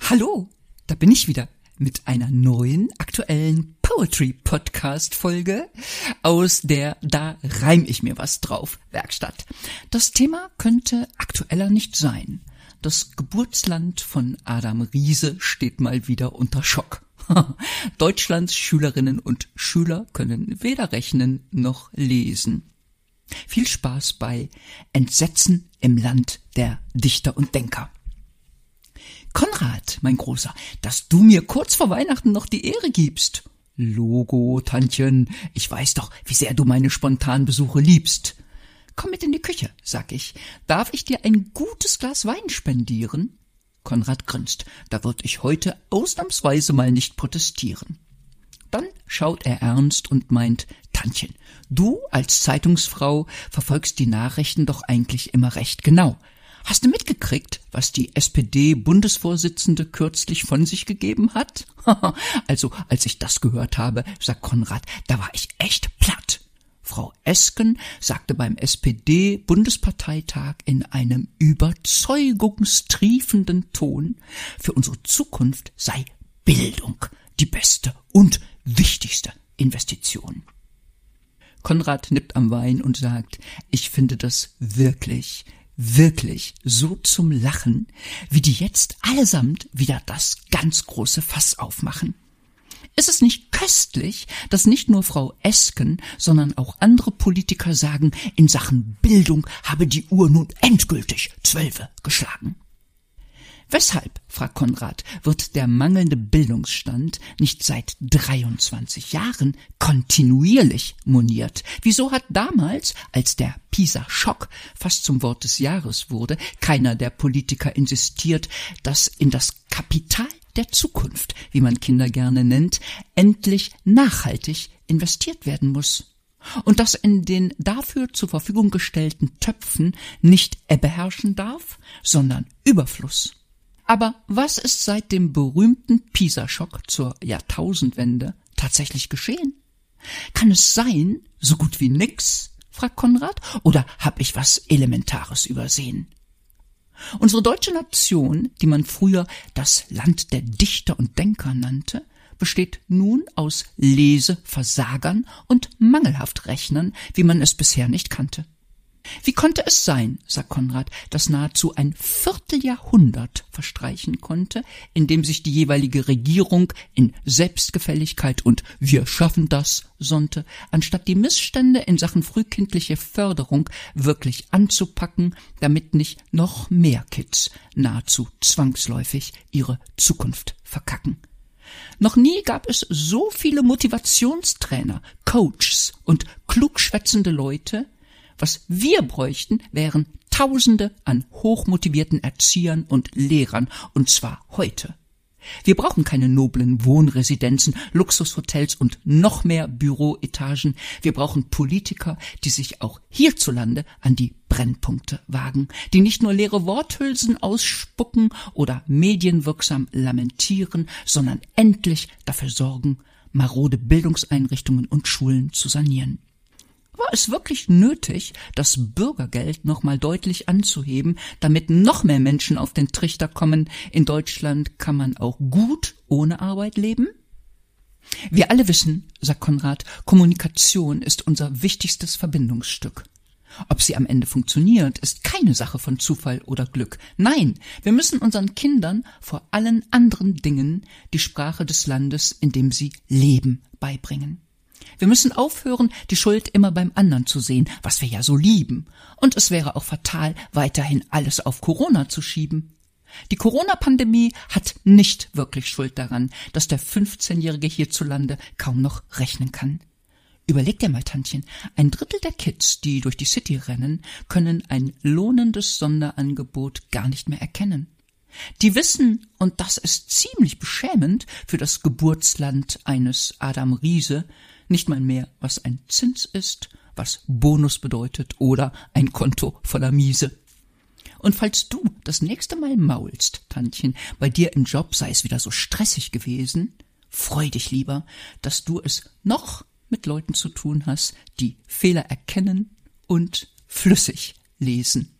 Hallo, da bin ich wieder mit einer neuen aktuellen Poetry Podcast Folge aus der Da reim ich mir was drauf Werkstatt. Das Thema könnte aktueller nicht sein. Das Geburtsland von Adam Riese steht mal wieder unter Schock. Deutschlands Schülerinnen und Schüler können weder rechnen noch lesen. Viel Spaß bei Entsetzen im Land der Dichter und Denker. Konrad, mein Großer, dass du mir kurz vor Weihnachten noch die Ehre gibst. Logo, Tantchen, ich weiß doch, wie sehr du meine spontanen Besuche liebst. Komm mit in die Küche, sag ich. Darf ich dir ein gutes Glas Wein spendieren? Konrad grinst. Da würd ich heute ausnahmsweise mal nicht protestieren. Dann schaut er ernst und meint, Tantchen, du als Zeitungsfrau verfolgst die Nachrichten doch eigentlich immer recht genau. Hast du mitgekriegt, was die SPD-Bundesvorsitzende kürzlich von sich gegeben hat? also, als ich das gehört habe, sagt Konrad, da war ich echt platt. Frau Esken sagte beim SPD-Bundesparteitag in einem überzeugungstriefenden Ton, für unsere Zukunft sei Bildung die beste und wichtigste Investition. Konrad nippt am Wein und sagt, ich finde das wirklich, wirklich so zum Lachen, wie die jetzt allesamt wieder das ganz große Fass aufmachen. Ist es nicht köstlich, dass nicht nur Frau Esken, sondern auch andere Politiker sagen, in Sachen Bildung habe die Uhr nun endgültig Zwölfe geschlagen? Weshalb, fragt Konrad, wird der mangelnde Bildungsstand nicht seit 23 Jahren kontinuierlich moniert? Wieso hat damals, als der Pisa-Schock fast zum Wort des Jahres wurde, keiner der Politiker insistiert, dass in das Kapital der Zukunft, wie man Kinder gerne nennt, endlich nachhaltig investiert werden muss? Und dass in den dafür zur Verfügung gestellten Töpfen nicht Ebbe herrschen darf, sondern Überfluss? Aber was ist seit dem berühmten Pisa-Schock zur Jahrtausendwende tatsächlich geschehen? Kann es sein, so gut wie nix? fragt Konrad, oder hab ich was Elementares übersehen? Unsere deutsche Nation, die man früher das Land der Dichter und Denker nannte, besteht nun aus Leseversagern und Mangelhaftrechnern, wie man es bisher nicht kannte. Wie konnte es sein, sagt Konrad, dass nahezu ein Vierteljahrhundert verstreichen konnte, in dem sich die jeweilige Regierung in Selbstgefälligkeit und wir schaffen das sonnte, anstatt die Missstände in Sachen frühkindliche Förderung wirklich anzupacken, damit nicht noch mehr Kids nahezu zwangsläufig ihre Zukunft verkacken. Noch nie gab es so viele Motivationstrainer, Coaches und klugschwätzende Leute, was wir bräuchten, wären Tausende an hochmotivierten Erziehern und Lehrern, und zwar heute. Wir brauchen keine noblen Wohnresidenzen, Luxushotels und noch mehr Büroetagen. Wir brauchen Politiker, die sich auch hierzulande an die Brennpunkte wagen, die nicht nur leere Worthülsen ausspucken oder medienwirksam lamentieren, sondern endlich dafür sorgen, marode Bildungseinrichtungen und Schulen zu sanieren. War es wirklich nötig, das Bürgergeld nochmal deutlich anzuheben, damit noch mehr Menschen auf den Trichter kommen, in Deutschland kann man auch gut ohne Arbeit leben? Wir alle wissen, sagt Konrad, Kommunikation ist unser wichtigstes Verbindungsstück. Ob sie am Ende funktioniert, ist keine Sache von Zufall oder Glück. Nein, wir müssen unseren Kindern vor allen anderen Dingen die Sprache des Landes, in dem sie leben, beibringen. Wir müssen aufhören, die Schuld immer beim anderen zu sehen, was wir ja so lieben. Und es wäre auch fatal, weiterhin alles auf Corona zu schieben. Die Corona-Pandemie hat nicht wirklich Schuld daran, dass der 15-Jährige hierzulande kaum noch rechnen kann. Überleg dir mal, Tantchen, ein Drittel der Kids, die durch die City rennen, können ein lohnendes Sonderangebot gar nicht mehr erkennen. Die wissen, und das ist ziemlich beschämend für das Geburtsland eines Adam Riese, nicht mal mehr, was ein Zins ist, was Bonus bedeutet oder ein Konto voller Miese. Und falls du das nächste Mal maulst, Tantchen, bei dir im Job sei es wieder so stressig gewesen, freu dich lieber, dass du es noch mit Leuten zu tun hast, die Fehler erkennen und flüssig lesen.